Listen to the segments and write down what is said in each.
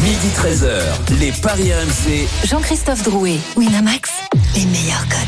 Midi 13h, les Paris RMC. Jean-Christophe Drouet, Winamax, les meilleurs codes.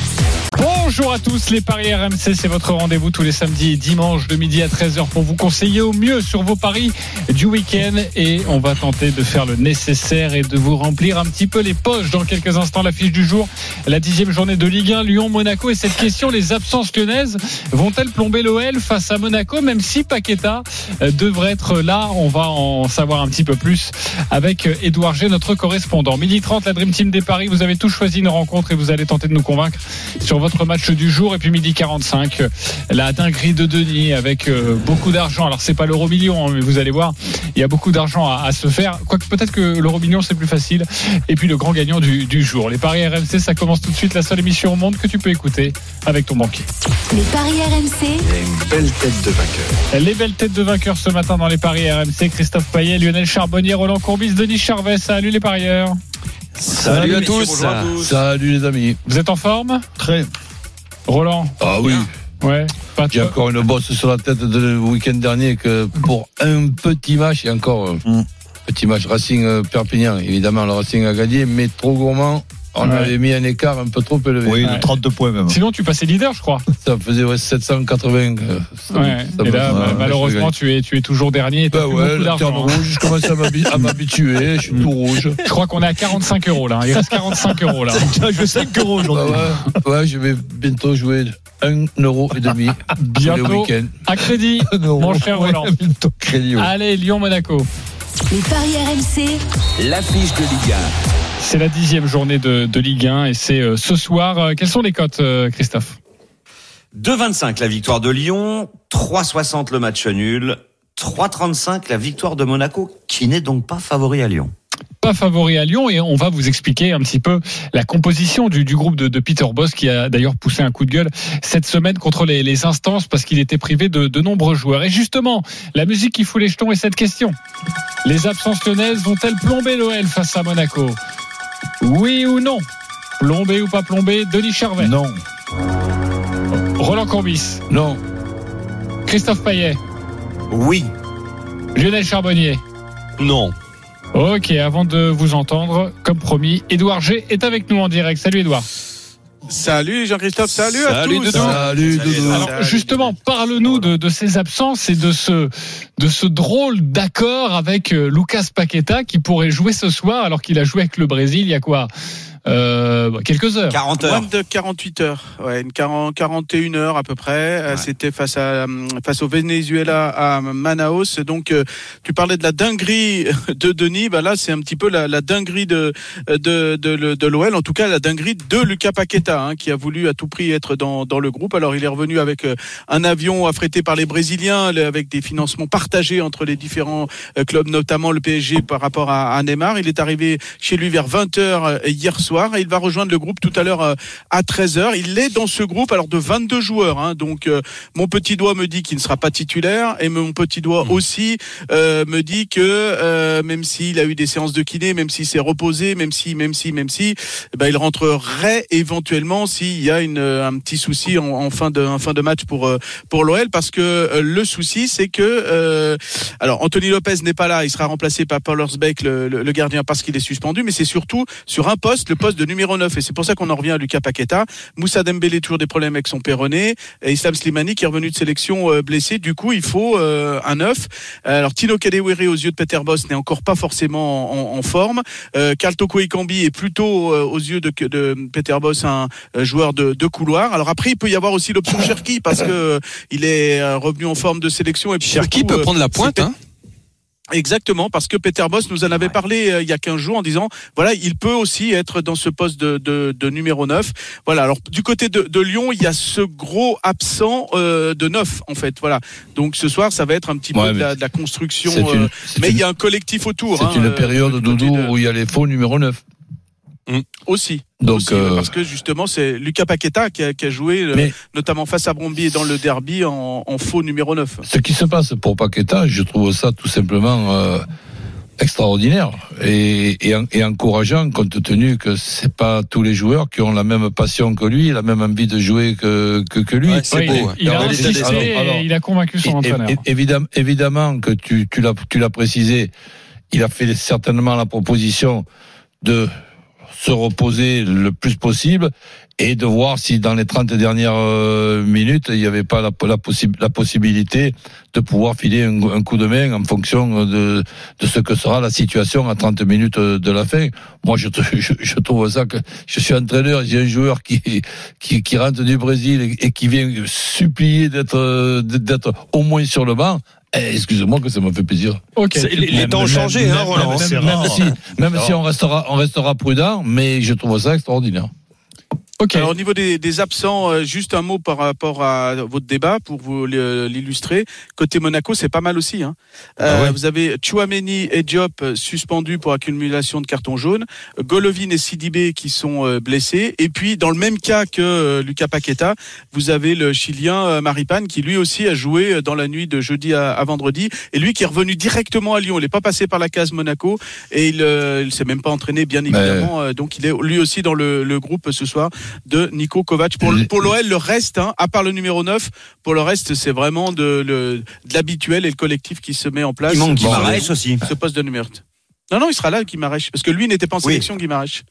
Bonjour à tous, les Paris RMC, c'est votre rendez-vous tous les samedis et dimanches de midi à 13h pour vous conseiller au mieux sur vos paris du week-end. Et on va tenter de faire le nécessaire et de vous remplir un petit peu les poches dans quelques instants. La fiche du jour, la dixième journée de Ligue 1, Lyon-Monaco. Et cette question, les absences lyonnaises vont-elles plomber l'OL face à Monaco, même si Paqueta euh, devrait être là? On va en savoir un petit peu plus avec Edouard G, notre correspondant. Midi 30, la Dream Team des Paris, vous avez tous choisi une rencontre et vous allez tenter de nous convaincre sur votre match du jour. Et puis midi 45, la dinguerie de Denis avec euh, beaucoup d'argent. Alors c'est pas l'euro million, hein, mais vous allez voir, il y a beaucoup d'argent à, à se faire. Quoique peut-être que l'euro million c'est plus facile. Et puis le grand gagnant du, du jour. Les paris RMC, ça commence tout de suite. La seule émission au monde que tu peux écouter avec ton banquier. Les paris RMC, une belle tête de vainqueur. Les belles têtes de vainqueurs ce matin dans les paris RMC. Christophe Payet, Lionel Charbonnier, Roland Courbis, Denis Charvet. Salut les parieurs. Salut, à tous. bonjour à tous. Salut les amis. Vous êtes en forme Très. Roland Ah oui. Ouais. Pas J'ai encore une bosse sur la tête de le week-end dernier que pour un petit match et encore Mm. petit match Racing euh, Perpignan. Évidemment, le Racing a gagné, mais trop gourmand. On Ouais. avait mis un écart un peu trop élevé. Oui, Ouais. de 32 points même. Sinon, tu passais leader, je crois. Ça faisait ouais, 780. euh, ça- Ouais. ça Et là, bah, ouais, malheureusement, tu es, tu es toujours dernier. Bah ouais, rouge, je commence à m'habi- à m'habituer, je suis tout rouge. Je crois qu'on est à 45 euros là. Il reste 45 euros là. Je veux 5 euros Bah aujourd'hui. ouais, ouais, je vais bientôt jouer un euro et demi Bientôt week-ends. à crédit. Mon cher Roland. Crédit, ouais. Allez, Lyon-Monaco. les paris RMC, L'affiche de Ligue C'est la dixième journée de, de Ligue 1 et c'est euh, ce soir. Euh, Quelles sont les cotes, euh, Christophe? 2,25 la victoire de Lyon, 3,60 le match nul, 3,35 la victoire de Monaco, qui n'est donc pas favori à Lyon. Pas favori à Lyon et on va vous expliquer un petit peu la composition du, du groupe de, de Peter Boss qui a d'ailleurs poussé un coup de gueule cette semaine contre les, les instances parce qu'il était privé de, de nombreux joueurs. Et justement, la musique qui fout les jetons est cette question. Les absences lyonnaises vont-elles plomber l'OL face à Monaco? Oui ou non? Plombé ou pas plombé Denis Charvet Non. Roland Courbis Non, Christophe Payet Oui. Lionel Charbonnier Non. Ok, avant de vous entendre, comme promis, Édouard G est avec nous en direct. Salut Édouard. Salut Jean-Christophe, salut, à tous. Doudou. salut Doudou. Alors justement, parle-nous de, de ces absences et de ce, de ce drôle d'accord avec euh, Lucas Paqueta qui pourrait jouer ce soir alors qu'il a joué avec le Brésil il y a quoi? Euh, bah, Quelques heures. 40 heures. Moins de 48 heures, ouais, une 40, 41 heures à peu près. Euh, Ouais. C'était face à euh, face au Venezuela à Manaus. Donc euh, tu parlais de la dinguerie de Denis, bah là c'est un petit peu la, la dinguerie de de de, de l'OL, en tout cas la dinguerie de Lucas Paqueta, hein, qui a voulu à tout prix être dans dans le groupe. Alors il est revenu avec un avion affrété par les Brésiliens, avec des financements partagés entre les différents clubs, notamment le PSG par rapport à, à Neymar. Il est arrivé chez lui vers 20h hier soir et il va rejoindre le groupe tout à l'heure euh, à 13h. Il est dans ce groupe alors de 22 joueurs. hein. donc euh, mon petit doigt me dit qu'il ne sera pas titulaire et mon petit doigt aussi euh, me dit que euh, même s'il a eu des séances de kiné, même s'il s'est reposé, même si, même si, même si, ben, il rentrerait éventuellement s'il y a une, un petit souci en, en fin de en fin de match pour euh, pour l'OL parce que euh, le souci c'est que euh, alors Anthony Lopez n'est pas là, il sera remplacé par Paul Hersbeck le, le- le gardien parce qu'il est suspendu, mais c'est surtout sur un poste, le poste de numéro 9 et c'est pour ça qu'on en revient à Lucas Paqueta. Moussa Dembélé toujours des problèmes avec son péroné et Islam Slimani qui est revenu de sélection euh, blessé. Du coup, il faut euh, un 9. Alors Tino Kadewere aux yeux de Peter Boss n'est encore pas forcément en, en forme. Euh, Karl Toko est plutôt euh, aux yeux de, de Peter Boss un euh, joueur de, de couloir. Alors après, il peut y avoir aussi l'option Cherki parce que euh, il est euh, revenu en forme de sélection. Et Cherki peut euh, prendre la pointe, hein Exactement, parce que Peter Boss nous en avait parlé euh, il y a 15 jours en disant, voilà, il peut aussi être dans ce poste de, de, de numéro 9. Voilà, alors du côté de, de Lyon, il y a ce gros absent euh, de 9, en fait. Voilà, donc ce soir, ça va être un petit Ouais, peu de la, de la construction. Euh, mais une- il y a un collectif autour. c'est hein, une euh, période, Doudou, où il y a les faux numéro 9. Aussi. Donc, aussi, euh, parce que justement, c'est Lucas Paqueta qui a, qui a joué, euh, notamment face à Bromby et dans le derby en, en faux numéro 9. ce qui se passe pour Paqueta, je trouve ça tout simplement. euh, extraordinaire et, et, et encourageant compte tenu que c'est pas tous les joueurs qui ont la même passion que lui, la même envie de jouer que que, que lui. Ouais, c'est Oui, beau. il, il a Alors, insisté alors, et alors, il a convaincu son entraîneur. évidemment, évidemment que tu, tu l'as tu l'as précisé, il a fait certainement la proposition de se reposer le plus possible et de voir si dans les 30 dernières euh, minutes, il n'y avait pas la, la, la possibilité de pouvoir filer un, coup de main en fonction de, ce que sera la situation à 30 minutes de la fin. Moi, je, trouve ça que je suis entraîneur, j'ai un joueur qui, rentre du Brésil et, qui vient supplier d'être au moins sur le banc. Eh, Excusez-moi que ça me fait plaisir. Ok. C'est- Les, les Même- temps ont même- changé, hein, même- Roland. même- si, même si on restera, on restera prudent, mais je trouve ça extraordinaire. Ok. Alors au niveau des, des absents, euh, juste un mot par rapport à votre débat pour vous le- l'illustrer. Côté Monaco, c'est pas mal aussi. Hein. Euh, Ah ouais. Vous avez Chouameni et Diop euh, suspendus pour accumulation de cartons jaunes, Golovin et Sidibé qui sont euh, blessés, et puis dans le même cas que euh, Lucas Paqueta, vous avez le Chilien euh, Maripane qui lui aussi a joué euh, dans la nuit de jeudi à, à vendredi, et lui qui est revenu directement à Lyon. Il n'est pas passé par la case Monaco et il, euh, il s'est même pas entraîné bien évidemment. Euh, donc il est lui aussi dans le, le groupe ce soir de Nico Kovac. Pour, pour l'OL, le reste, hein, à part le numéro 9, pour le reste, c'est vraiment de, de l'habituel et le collectif qui se met en place. Il manque aussi. Ce poste de numéro. Non, non, il sera là, Guimaraes. Parce que lui n'était pas en Oui. sélection, Guimaraes.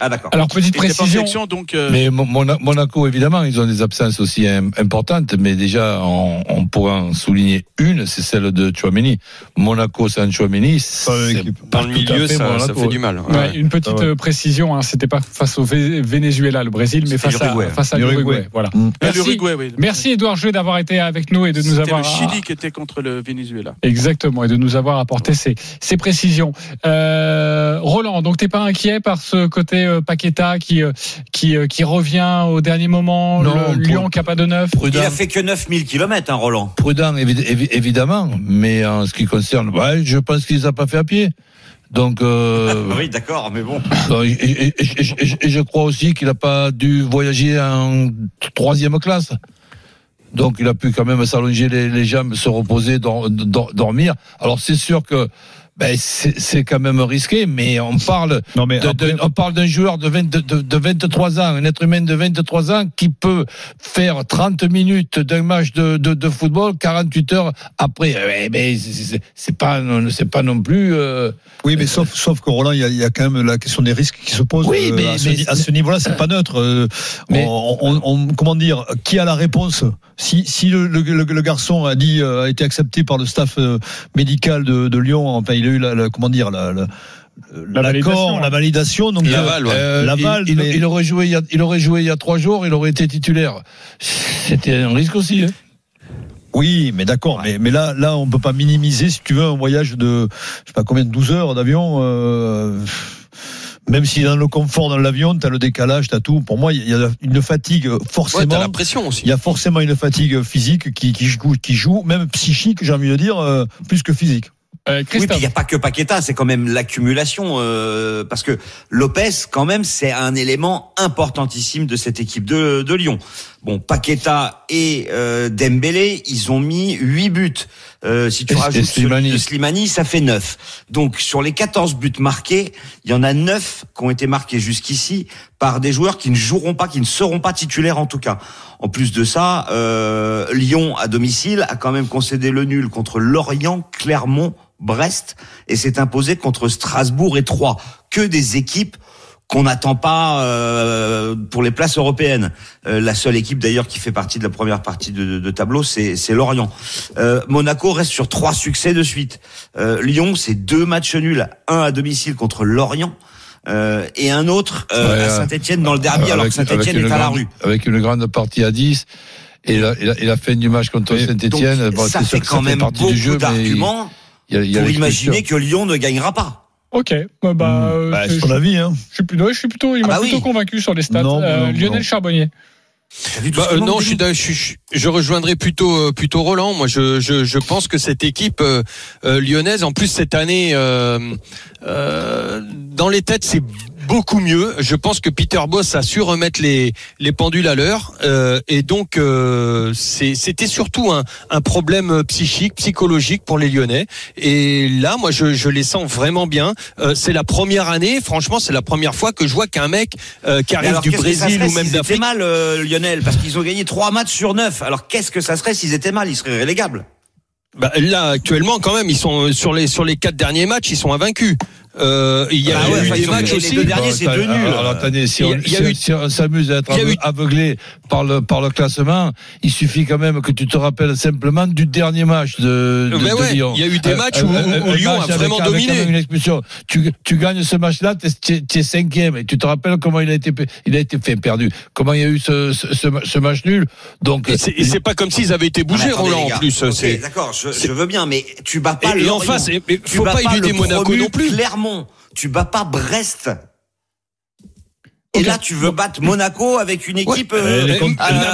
Ah d'accord. Alors petite précision. donc. euh, Mais Mo- Mona- Monaco, évidemment, ils ont des absences aussi im- importantes, mais déjà, on, on pourrait en souligner une, c'est celle de Chouameni. Monaco sans Chouameni, c'est Dans le milieu, fait ça, fait du mal. Ouais, Ouais. une petite Ah ouais. euh, précision, hein, c'était pas face au Venezuela, le Brésil, mais C'était face à, l'Uruguay. face à L'Uruguay. l'Uruguay. Voilà. Mm. euh, Merci, oui. merci Edouard Jouet d'avoir été avec nous et de nous C'était avoir. le Chili qui était contre le Venezuela. Exactement, et de nous avoir apporté ces, ces précisions. Euh, Roland, donc t'es pas inquiet par ce côté euh, Paqueta qui, euh, qui, euh, qui revient au dernier moment, Non, le pour- Lyon qui a pas de neuf Il a fait que 9000 km, hein, Roland. prudent évi- évi- évidemment, mais en ce qui concerne, ouais, je pense qu'il les a pas fait à pied. Donc, euh, Oui, d'accord, mais bon. et, et- et- et- et- et je crois aussi qu'il n'a pas dû voyager en troisième classe. Donc il a pu quand même s'allonger les, les jambes, se reposer, dor- dor- dormir. Alors c'est sûr que ben, c'est quand même risqué, mais on parle Non, mais de- de- on parle d'un joueur de, 20 de, de- de 23 ans, un être humain de 23 ans qui peut faire 30 minutes d'un match de, football 48 heures après. Eh ben, c'est- pas c'est pas non plus. euh, Oui, mais sauf, sauf que Roland, il y, a, il y a quand même la question des risques qui se posent. Oui, euh, mais- à ce, niveau-là, c'est pas neutre. Euh, Mais- on, on- on- comment dire Qui a la réponse? Si, si le, le- le- le garçon a dit, a été accepté par le staff médical de, de Lyon, enfin, il a eu la, la- comment dire la, la- La validation, l'accord, la validation. Donc, Laval, ouais. Euh, Laval, il, il- mais- il aurait joué il, y a, il aurait joué il y a trois jours, il aurait été titulaire. C'était un risque aussi. Hein. Oui, mais d'accord. Mais, mais là, là, on peut pas minimiser, si tu veux, un voyage de, je sais pas combien, de 12 heures d'avion. Euh, même si dans le confort dans l'avion, t'as le décalage, t'as tout. Pour moi, il y a une fatigue Ouais, forcément. t'as la pression aussi. il y a forcément une fatigue physique qui, qui, joue, qui joue, même psychique, j'ai envie de dire, euh, plus que physique. Euh, Oui, il n'y a pas que Paqueta, c'est quand même l'accumulation. euh, parce que Lopez, quand même, c'est un élément importantissime de cette équipe de, de Lyon. Bon, Paqueta et euh, Dembélé, ils ont mis 8 buts. Euh, si tu rajoutes Slimani. celui de Slimani, ça fait 9. Donc, sur les 14 buts marqués, il y en a 9 qui ont été marqués jusqu'ici par des joueurs qui ne joueront pas, qui ne seront pas titulaires en tout cas. En plus de ça, euh, Lyon, à domicile, a quand même concédé le nul contre Lorient, Clermont, Brest et s'est imposé contre Strasbourg et Troyes. Que des équipes qu'on n'attend pas euh, pour les places européennes. Euh, la seule équipe d'ailleurs qui fait partie de la première partie de, de- de tableau, c'est Lorient. Euh, Monaco reste sur trois succès de suite. Euh, Lyon, c'est deux matchs nuls, un à domicile contre Lorient. euh, et un autre euh, Ouais, à Saint-Etienne dans le derby, alors que avec Saint-Etienne une est à la grande- rue. Avec une grande partie à 10. Et la, et la, et la fin du match contre Et Saint-Etienne, Donc, ça fait quand même beaucoup d'arguments y a, pour imaginer que Lyon ne gagnera pas. Ok, bah, euh, Bah, je, c'est ton avis, hein. je suis plutôt, je suis plutôt, il Ah m'a bah plutôt oui. convaincu sur les stats. Non, Euh, non, Lionel non. Charbonnier. Bah, euh, non, je, suis, rejoindrai plutôt euh, plutôt Roland. Moi, je, je, je pense que cette équipe euh, euh, lyonnaise, en plus cette année, euh, euh, dans les têtes, c'est beaucoup mieux. Je pense que Peter Boss a su remettre les les pendules à l'heure euh, et donc euh, c'était surtout un, un problème psychique, psychologique pour les Lyonnais. Et là, moi, je, je les sens vraiment bien. Euh, c'est la première année, franchement, c'est la première fois que je vois qu'un mec euh, qui arrive alors, du Brésil ou même d'Afrique. mal, euh, Lionel, parce qu'ils ont gagné trois matchs sur neuf. Alors qu'est-ce que ça serait s'ils étaient mal Ils seraient relégables. Bah, là, actuellement, quand même, ils sont euh, sur les sur les quatre derniers matchs, ils sont invaincus. Euh, il y a, Bah il ouais, eu des matchs gagné les aussi. deux derniers, c'est deux nuls. Alors, attendez, si Il on, il y a si- eu- si on s'amuse à être il aveuglé par le, par le classement, il suffit quand même que tu te rappelles simplement du dernier match de, de, Mais de ouais, Lyon. il y a eu des Euh, matchs euh, où- Lyon match a vraiment avec, dominé. Avec une expulsion. Tu, tu gagnes ce match-là, t'es, t'es cinquième. Et tu te rappelles comment il a été, il a été fait perdu. Comment il y a eu ce, ce, ce, ce match nul. Donc, Et c'est pas comme s'ils avaient été Ah, bougés, attendez, Roland, en plus. D'accord, je, veux bien, mais tu bats pas Et- et en face, Tu faut bats pas éluder le Monaco non plus. Tu bats pas Brest. Et là, tu veux battre Monaco avec une équipe. euh,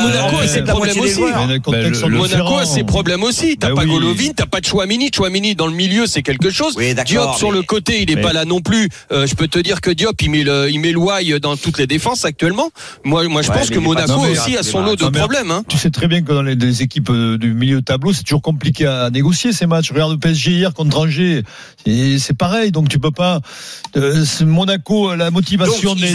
Monaco a ses problèmes aussi. le- le- Monaco a ses problèmes aussi. T'as Bah pas oui. Golovin, t'as pas de Chouamini. Chouamini dans le milieu, c'est quelque chose. Oui, Diop sur le côté, il est mais- pas là non plus. Euh, je peux te dire que Diop, il met le, il met le why dans toutes les défenses actuellement. Moi, moi, je Ouais, pense que Monaco aussi a son lot de problèmes. Hein. Tu sais très bien que dans les, les équipes du milieu de tableau, c'est toujours compliqué à négocier ces matchs. Regarde le PSG hier contre Angers, c'est pareil. Donc tu peux pas. euh, Monaco, la motivation des,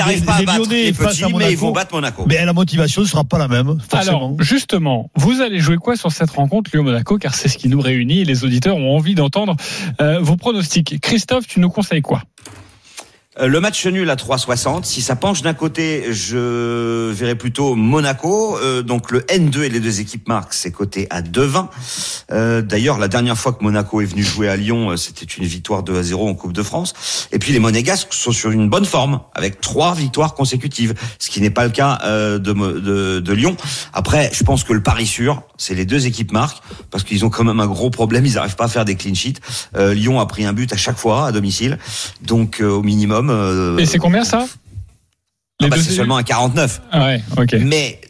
Lyonnais face à petits, mais ils vont Monaco. battre Monaco. Mais la motivation ne sera pas la même, forcément. Alors, justement, vous allez jouer quoi sur cette rencontre Lyon-Monaco Car c'est ce qui nous réunit et les auditeurs ont envie d'entendre euh, vos pronostics. Christophe, tu nous conseilles quoi? Le match nul à 3,60. Si ça penche d'un côté, je verrais plutôt Monaco. Euh, donc le N2 et les deux équipes marquent, c'est coté à 2,20. Euh, D'ailleurs, la dernière fois que Monaco est venu jouer à Lyon, euh, c'était une victoire 2 à 0 en Coupe de France. Et puis les Monégasques sont sur une bonne forme, avec trois victoires consécutives, ce qui n'est pas le cas euh, de, de, Lyon. Après, je pense que le pari sûr, c'est les deux équipes marquent, parce qu'ils ont quand même un gros problème, ils n'arrivent pas à faire des clean sheets. Euh, Lyon a pris un but à chaque fois à domicile, donc euh, au minimum. Euh, Et c'est combien ça ah bah, c'est seulement un 49. Ah ouais, ok. Mais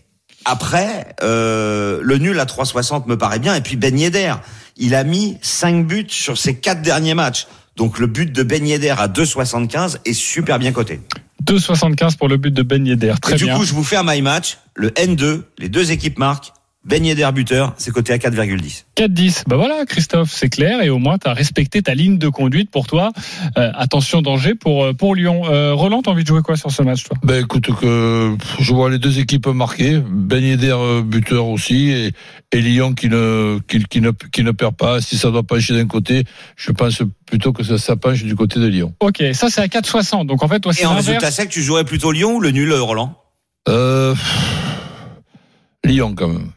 après, euh, le nul à 3,60 me paraît bien. Et puis Ben Yedder, il a mis 5 buts sur ses quatre derniers matchs. Donc le but de Ben Yedder à 2,75 est super bien coté. 2,75 pour le but de Ben Yedder. Et Très du bien. coup, je vous fais un my match. Le N2, les deux équipes marquent. Ben Yedder buteur, c'est coté à 4,10. 4-10. Bah voilà, Christophe, c'est clair. Et au moins, tu as respecté ta ligne de conduite pour toi. Euh, attention, danger pour, euh, pour Lyon. Euh, Roland, t'as envie de jouer quoi sur ce match, toi? Ben écoute que je vois les deux équipes marquées, Ben Yedder euh, buteur aussi et, et Lyon qui ne, qui, qui ne qui ne perd pas. Si ça doit pencher d'un côté, je pense plutôt que ça, ça penche du côté de Lyon. Ok, ça c'est à 4,60. Donc en fait, toi, c'est Et en résultat sec, tu jouerais plutôt Lyon ou le nul, Roland? Euh, Lyon quand même.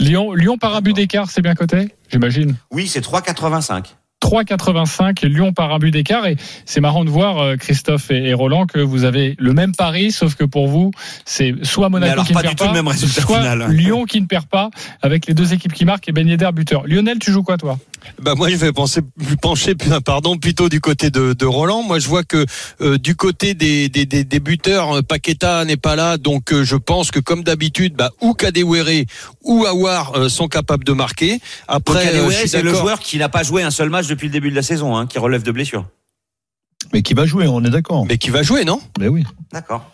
Lyon, Lyon par un but d'écart, c'est bien coté J'imagine. Oui, c'est 3,85. 3,85 Lyon par un but d'écart et c'est marrant de voir euh, Christophe et, Roland que vous avez le même pari sauf que pour vous c'est soit Monaco alors, qui ne pas perd du tout pas le même résultat soit final. Lyon qui ne perd pas avec les deux équipes qui marquent et Ben Yedder buteur. Lionel tu joues quoi toi? Bah moi je vais penser pencher pardon plutôt du côté de, de Roland. Moi je vois que euh, du côté des, des, des, des buteurs, euh, Paqueta n'est pas là, donc euh, je pense que comme d'habitude, bah, ou Kadewere ou Awar euh, sont capables de marquer. Après, Kadewere, euh, c'est le joueur qui n'a pas joué un seul match depuis le début de la saison, hein, qui relève de blessure. Mais qui va jouer, on est d'accord. mais qui va jouer, non? Mais oui. D'accord.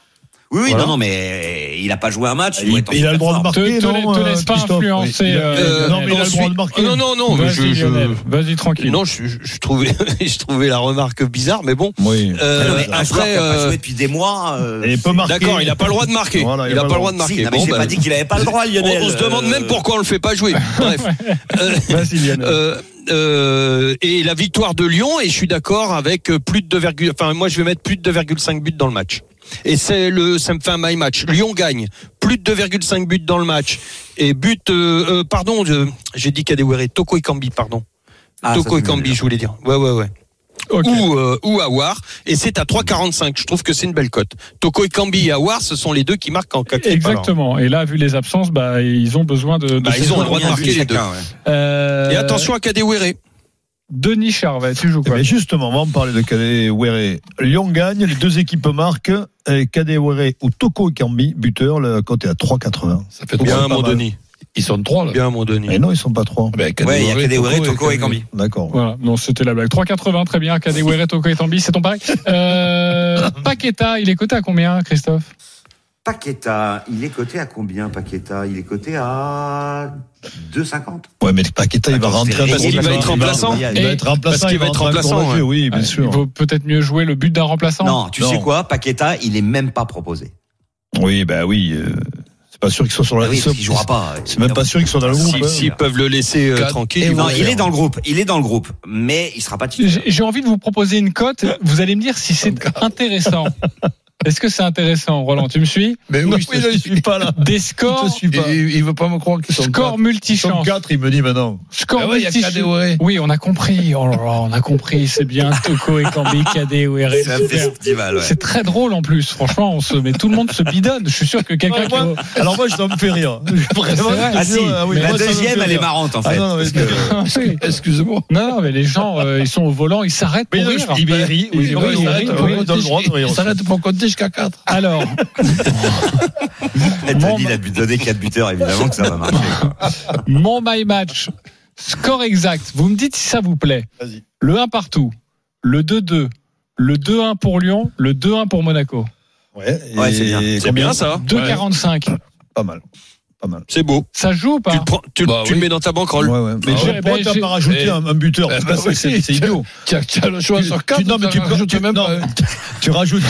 Oui, oui, Voilà. non, non, mais il n'a pas joué un match. Il, en il a le droit de marquer, Te- te- non te laisse euh, pas Christophe? influencer, Il euh, Non, mais il a le droit de marquer. Non, non, non, Vas-y je, vas-y tranquille. non, je, je, je trouvais, je trouvais la remarque bizarre, mais bon. Oui. Euh, Non, mais un joueur après, qui n'a pas euh, joué depuis des mois. euh, Et il peut marquer. d'accord, il n'a pas le droit de marquer. Voilà, il n'a pas le droit de marquer. Si, non, mais Bon, j'ai bah, pas dit qu'il avait pas le droit, on, Lionel. on se demande même pourquoi on le fait pas jouer. Bref. Vas-y Lionel. Euh, et la victoire de Lyon et je suis d'accord avec euh, plus de 2, enfin moi je vais mettre plus de 2,5 buts dans le match. Et c'est le ça me fait un my match. Lyon gagne plus de 2,5 buts dans le match et but euh, euh, pardon, je- j'ai dit Kadewere, Toko Ekambi pardon. ah, Toko Ekambi, je voulais dire. Ouais ouais ouais. Ok. Ou euh, ou Awar et c'est à 3,45. Je trouve que c'est une belle cote. Toko Ekambi et Awar, ce sont les deux qui marquent en cas Exactement. Et là, vu les absences, bah, ils ont besoin de. de Bah, ils ont le droit de Un marquer les deux. chacun, ouais. Euh, Et attention à Kadewere. Denis Charvet, tu joues Eh quoi ben, justement, on va en parler de Kadewere. Lyon gagne, les deux équipes marquent. Et Kadewere ou Toko Ekambi, buteur, le côté à 3,80. Ça fait Bien, mon mal. Denis. Ils sont trois, là. Bien, mon Denis. Mais non, ils sont pas trois. Ben, Ouais, il y a Kadewere, Toko et Kambi. D'accord. Voilà, non, c'était la blague. 3,80, très bien. Kadewere, Toko et Tambi, c'est ton pari. Euh, Paqueta, il est coté à combien, Christophe? Paqueta, il est coté à combien Paqueta? Il est coté à 2,50. Ouais, mais Paqueta, il va rentrer. Parce qu'il va il être remplaçant. Il va être remplaçant. parce qu'il va être remplaçant, Oui, bien Il sûr. vaut peut-être mieux jouer le but d'un remplaçant Non, tu Non. sais quoi? Paqueta, il est même pas proposé. Oui, ben oui. euh, C'est pas sûr qu'ils soient sur la Ah oui, liste. parce qu'il jouera pas. C'est même pas sûr qu'ils soient dans le groupe. Si- hein. S'ils peuvent le laisser euh, tranquille, Non, il est dans le groupe. Il est dans le groupe, mais il sera pas titulaire. J'ai j'ai envie de vous proposer une cote. Vous allez me dire si c'est intéressant. Est-ce que c'est intéressant, Roland Tu me suis Mais Non, oui, il ne suit pas là. Des scores, te suit pas. Il, il veut pas me croire qu'ils sont score. Ils multichance. quatre, il me dit maintenant. Score Ah ouais, multichance. Oui, on a compris. Oh là là, on a compris. C'est bien Toko et Kambi, Kadewere. C'est un Super. festival, ouais. C'est très drôle en plus. Franchement, on se, mais tout le monde se bidonne. Je suis sûr que quelqu'un qui. Alors moi, moi, ça me fait rire. Je te Ah si, ah la deuxième, elle est marrante en Ah fait. Oui. Excusez-moi. Non, mais les gens, euh, ils sont au volant, ils s'arrêtent pour rire. il il rit, oui, Oui, oui, oui, il il s'arrête, rit, oui, oui. dans le droit de rire. Il s'arrête pour compter jusqu'à 4. Alors, Elle t'a dit, il a donné 4 buteurs, évidemment que ça va marcher. quoi. mon my match, score exact. Vous me dites si ça vous plaît. Vas-y. Le 1 partout, le 2-2, le 2-1 pour Lyon, le 2-1 pour Monaco. Ouais, Ouais, c'est bien. C'est bien ça. 2,45. Pas mal. Pas mal. C'est beau. Ça joue ou Tu pas le, prends, tu, le- Bah tu le oui. mets dans ta banquerolle. Ouais, ouais. Mais Ah j'ai- ouais. pourquoi t'as j'ai- pas rajouté Eh, un, un buteur bah oui, c'est idiot. Tu as, le choix Tu- sur tu- 4. non, mais tu, peux- tu- même non, pas. tu rajoutes,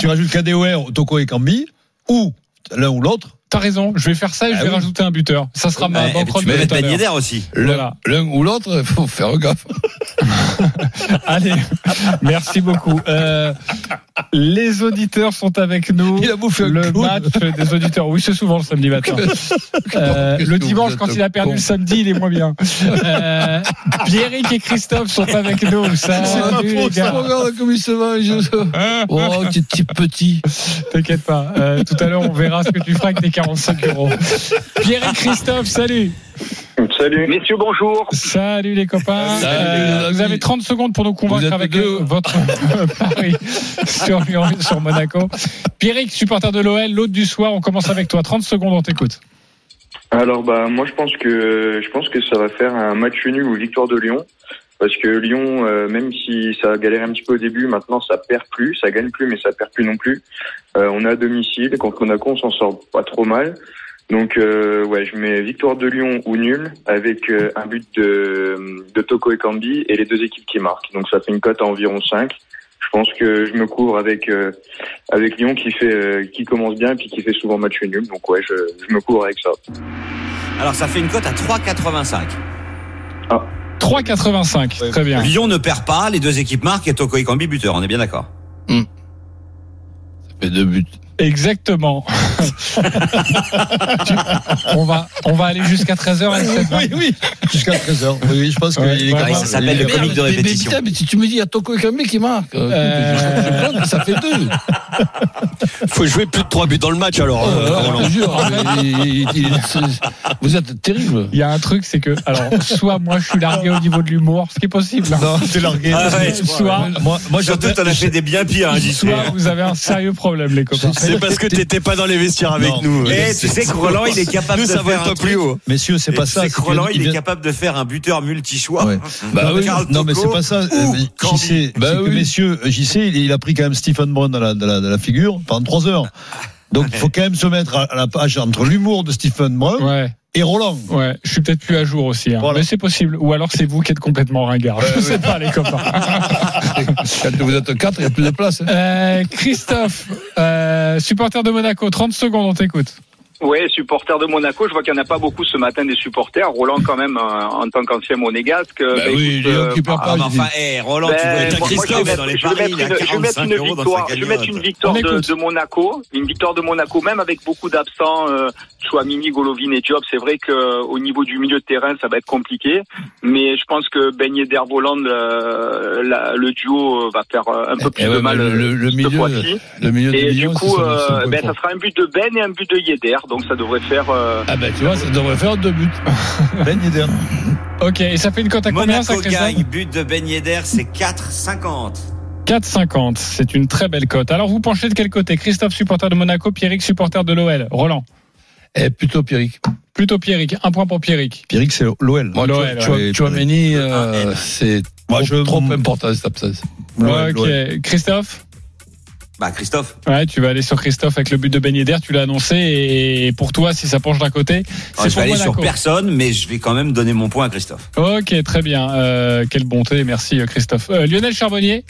tu rajoutes Kadewere, Toko et Kambi, ou l'un ou l'autre. T'as raison, je vais faire ça et je Ah vais oui. rajouter un buteur. Ça sera ma et puis banquerolle tu peux mettre Ben. Yedder aussi. Voilà. L'un ou l'autre, il faut faire gaffe. Allez, merci beaucoup. Euh, les auditeurs sont avec nous. Il a bouffé le match des auditeurs. Oui, c'est souvent le samedi matin. Euh, le dimanche, quand il a perdu con. le samedi, il est moins bien. Euh, Pierrick et Christophe sont avec nous. Gars. Regarde comme il se mange. Oh, tu petit petit. T'inquiète pas. Euh, tout à l'heure, on verra ce que tu feras avec tes 45 euros. Pierre et Christophe, salut. Salut. Messieurs, bonjour. Salut les copains. Salut, Euh, les vous avez 30 secondes pour nous Vous convaincre êtes avec deux. euh, votre pari sur sur Monaco. Pierrick, supporter de l'OL, l'autre du soir, on commence avec toi. 30 secondes, on t'écoute. Alors bah moi je pense que je pense que ça va faire un match nul ou victoire de Lyon parce que Lyon euh, même si ça a galéré un petit peu au début maintenant ça perd plus ça gagne plus mais ça perd plus non plus. Euh, on est à domicile contre Monaco on s'en sort pas trop mal. Donc euh, ouais je mets victoire de Lyon ou nul avec euh, un but de de Toko et Kambi et les deux équipes qui marquent. Donc ça fait une cote à environ 5 je pense que je me couvre avec euh, avec Lyon qui fait euh, qui commence bien et puis qui fait souvent match nul. Donc ouais je, je me couvre avec ça. Alors ça fait une cote à 3,85. 3,85. Très bien. Lyon ne perd pas, les deux équipes marquent et Toko et Kambi buteur, on est bien d'accord. Ça fait deux buts. Exactement. On va, on va aller jusqu'à 13h. Oui, oui. Jusqu'à 13h. Oui, oui, je pense Ouais, qu'il est ça s'appelle le comique de Mais- mais répétition. mais si tu me dis, il y a Toko et Kambi qui marque. Euh, que ça fait deux. Faut jouer plus de 3 buts dans le match alors. Euh, je jure, il- il- vous êtes terrible. Il y a un truc, c'est que, alors, soit moi je suis largué au niveau de l'humour, ce qui est possible. hein. Non, t'es largué. Ah ouais, soit, Moi, moi, Surtout, t'en as fait des bien pires, hein, soit vous avez un sérieux problème, les copains. C'est parce que t'étais pas dans les vestiaires avec Non. nous. Et tu sais que Roland, il est capable Nous, de ça va faire pas un plus truc. haut. Messieurs, c'est Et pas tu ça. sais c'est que Roland, il est capable de faire un buteur multi-choix. Ouais. Bah oui. Karl Non, mais c'est pas ça. Euh. JC, Bah oui. messieurs, JC, il, il a pris quand même Stephen Brown dans la, dans la, dans la figure pendant trois heures. Donc, il faut quand même se mettre à, la page entre l'humour de Stephen Ouais, et Roland. ouais, je suis peut-être plus à jour aussi, hein. Voilà. mais c'est possible. Ou alors c'est vous qui êtes complètement ringard. Je sais pas, les copains. Quand vous êtes quatre, il n'y a plus de place. hein. Euh, Christophe, euh, supporter de Monaco, 30 secondes, on t'écoute. Ouais, supporter de Monaco, je vois qu'il n'y en a pas beaucoup ce matin des supporters. Roland, quand même, euh, en tant qu'ancien monégasque. Bah ben, oui, il euh, occupé ah, pas. Ah, mais enfin, hé, Roland, tu Ben, Christophe mettre- dans les je vais mettre il a une- je vais mettre 45 une euros dans victoire, sa je vais mettre une cagnotte. victoire On de, Monaco, une victoire de Monaco, même avec beaucoup d'absents, euh, Chouamini, Golovin et Diop. C'est vrai que au niveau du milieu de terrain, ça va être compliqué, mais je pense que Ben Yedder Voland, euh, la- le duo euh, va faire euh, un peu plus Eh ouais, de mal le- le- le cette milieu, fois-ci. Le milieu Et du coup, euh, ben, ça sera un but de Ben et un but de Yedder, donc ça devrait faire. euh, Ah ben tu vois, ça devrait faire deux buts. Ben Yedder. Ok, et ça fait une cote à combien, ça, Monaco Christophe gagne, but de Ben Yedder, c'est 4,50. 4,50. C'est une très belle cote. Alors, vous penchez de quel côté? Christophe, supporter de Monaco, Pierrick, supporter de l'OL. Roland? Eh, plutôt Pierrick. Plutôt Pierrick. Un point pour Pierrick. Pierrick, c'est l'OL. Moi, L'OL, tu, ouais. tu, Chouameni, Un euh, c'est Moi, trop, je- trop important cette absence. L'OL, ok. l'OL. Christophe? Bah Christophe. Ouais, tu vas aller sur Christophe avec le but de Ben Yedder, tu l'as annoncé. Et pour toi, si ça penche d'un côté, Ouais, c'est je vais pour aller sur personne, mais je vais quand même donner mon point à Christophe. Ok, très bien. Euh, quelle bonté, merci euh, Christophe. Euh, Lionel Charbonnier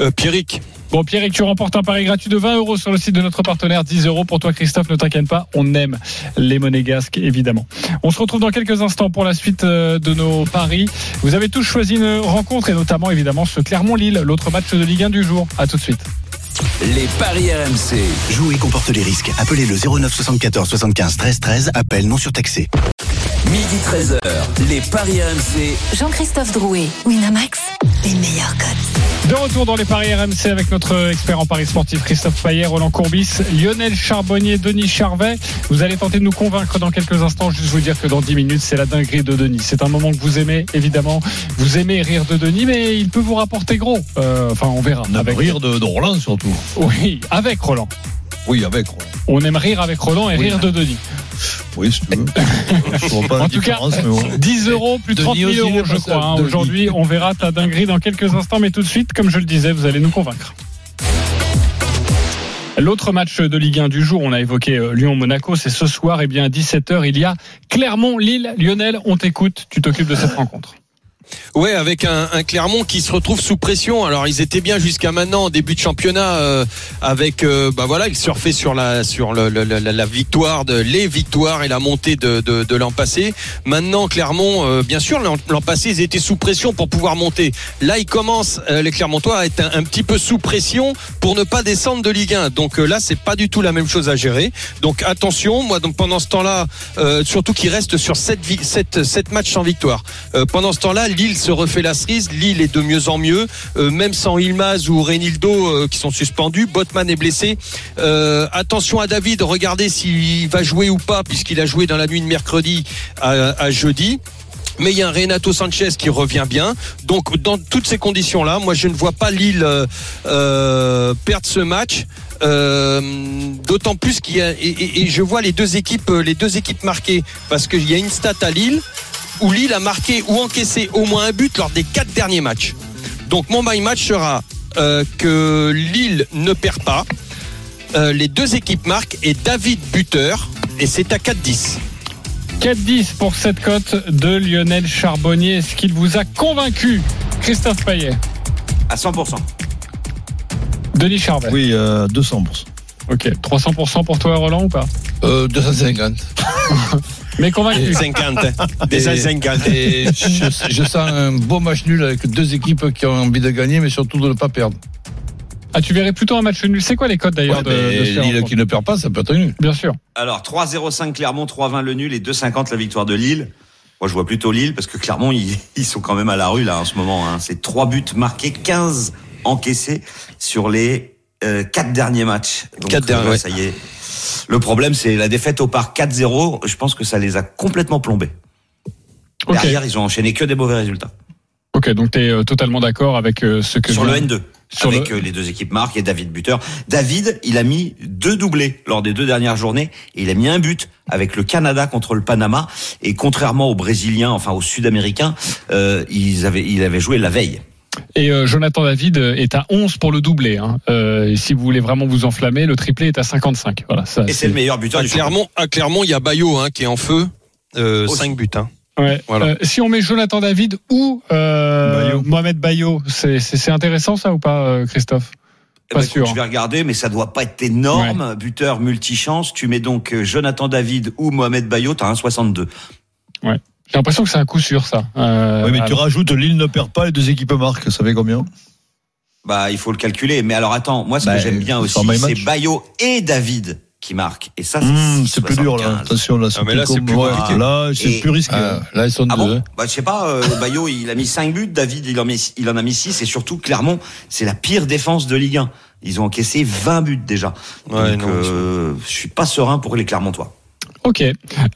Euh, Pierrick. Bon, Pierrick, tu remportes un pari gratuit de 20 euros sur le site de notre partenaire. 10 euros pour toi, Christophe. Ne t'inquiète pas, on aime les monégasques, évidemment. On se retrouve dans quelques instants pour la suite euh, de nos paris. Vous avez tous choisi une rencontre et notamment, évidemment, ce Clermont-Lille, l'autre match de Ligue 1 du jour. À tout de suite. Les paris RMC. Jouer comporte les risques. Appelez le 09 74 75 13 13. Appel non surtaxé. Midi 13h. Les paris RMC. Jean-Christophe Drouet, Winamax, les meilleurs codes. De retour dans les paris RMC avec notre expert en paris sportif Christophe Payet, Roland Courbis, Lionel Charbonnier, Denis Charvet. Vous allez tenter de nous convaincre dans quelques instants. Juste vous dire que dans 10 minutes, c'est la dinguerie de Denis. C'est un moment que vous aimez, évidemment. Vous aimez rire de Denis, mais il peut vous rapporter gros. Euh, enfin, on verra. On Avec... rire de, de Roland surtout. Oui, avec Roland. Oui, avec Roland. On aime rire avec Roland et Oui. rire de Denis. Oui, si tu veux. je pas En tout cas, différence, mais bon. 10 euros, plus de 30 Denis 000 aussi, euros, je crois. hein. Aujourd'hui, on verra ta dinguerie dans quelques instants, mais tout de suite, comme je le disais, vous allez nous convaincre. L'autre match de Ligue 1 du jour, on a évoqué euh, Lyon-Monaco, c'est ce soir, et bien à 17h, il y a Clermont-Lille. Lionel, on t'écoute, tu t'occupes de cette rencontre. Ouais, avec un, un Clermont qui se retrouve sous pression. Alors ils étaient bien jusqu'à maintenant en début de championnat euh, avec euh, bah voilà, ils surfaient sur la sur le, le- la, la victoire de les victoires et la montée de, de, de l'an passé. Maintenant Clermont, euh, bien sûr l'an passé ils étaient sous pression pour pouvoir monter. Là ils commencent euh, les Clermontois à être un, petit peu sous pression pour ne pas descendre de Ligue 1. Donc euh, là c'est pas du tout la même chose à gérer. Donc attention, moi donc pendant ce temps-là, euh, surtout qu'ils restent sur 7 sept, sept matchs sans victoire. Pendant ce temps-là, Lille se refait la cerise. Lille est de mieux en mieux, Euh, même sans Ilmaz ou Renildo euh, qui sont suspendus. Botman est blessé. Euh, attention à David, regardez s'il va jouer ou pas, puisqu'il a joué dans la nuit de mercredi à, jeudi. Mais il y a un Renato Sanchez qui revient bien. Donc dans toutes ces conditions-là, moi je ne vois pas Lille euh, perdre ce match. D'autant plus qu'il et, je vois les deux équipes, les deux équipes marquées parce qu'il y a une stat à Lille où Lille a marqué ou encaissé au moins un but lors des quatre derniers matchs. Donc mon my match sera euh, que Lille ne perd pas. Euh, les deux équipes marquent et David buteur et c'est à 4-10. 4-10 pour cette cote de Lionel Charbonnier. Est-ce qu'il vous a convaincu, Christophe Payet? À 100%. Denis Charvet Oui, euh, 200%. Ok, 300% pour toi, Roland, ou pas? Euh, 250. Mais convaincu. 50. Des Et- 50. Et je, je sens un beau match nul avec deux équipes qui ont envie de gagner, mais surtout de ne pas perdre. Ah, tu verrais plutôt un match nul. C'est quoi les codes d'ailleurs Ouais, de, Lille qui ne perd pas, ça peut être nul. Bien sûr. Alors 3-0-5 Clermont, 3-20 le nul et 2-50 la victoire de Lille. Moi je vois plutôt Lille parce que Clermont ils, ils sont quand même à la rue là en ce moment. Hein. C'est trois buts marqués, 15 encaissés sur les euh, quatre derniers matchs. Donc, Quatre derniers, euh, ouais. ça y est. Le problème c'est la défaite au parc 4-0. Je pense que ça les a complètement plombés. Ok. Derrière ils ont enchaîné que des mauvais résultats. Ok, donc tu es totalement d'accord avec euh, ce que Sur le N2. Sur avec le- euh, les deux équipes marques et David buteur. David, il a mis deux doublés lors des deux dernières journées et il a mis un but avec le Canada contre le Panama et contrairement aux Brésiliens, enfin aux Sud-Américains, euh, ils avaient, il avait joué la veille. Et euh, Jonathan David est à 11 pour le doublé. Hein. Euh, et si vous voulez vraiment vous enflammer, le triplé est à 55. Voilà, ça, Et c'est le meilleur buteur À du. Clermont, à Clermont, il y a Bayo hein, qui est en feu. Euh, Aussi. 5 buts. Hein. Ouais. Voilà. Euh, si on met Jonathan David ou euh, Bayo. Mohamed Bayo, c'est- intéressant ça ou pas, euh, Christophe? Eh Pas ben, écoute, sûr. Je vais regarder, mais ça doit pas être énorme. Buteur multichance. Tu mets donc euh, Jonathan David ou Mohamed Bayo, t'as un 62. J'ai l'impression que c'est un coup sûr ça. Euh, oui, mais tu alors- rajoutes Lille ne perd pas, les deux équipes marquent. Ça fait combien? Bah, il faut le calculer. Mais alors attends, moi ce Bah, que j'aime bien aussi, c'est. Bayo et David qui marquent. Et ça, c'est Hum, C'est plus dur là. 75. Attention là, c'est Ah, mais là, plus, c'est plus compliqué. Là, c'est Et- plus risqué. Ah, là, ils sont Ah deux. bon. Bah je sais pas, euh, Bayo il a mis 5 buts, David il en, met, il en a mis 6 et surtout Clermont c'est la pire défense de Ligue 1. Ils ont encaissé 20 buts déjà. Ouais, Donc non, euh, je suis pas serein pour les Clermontois. Ok.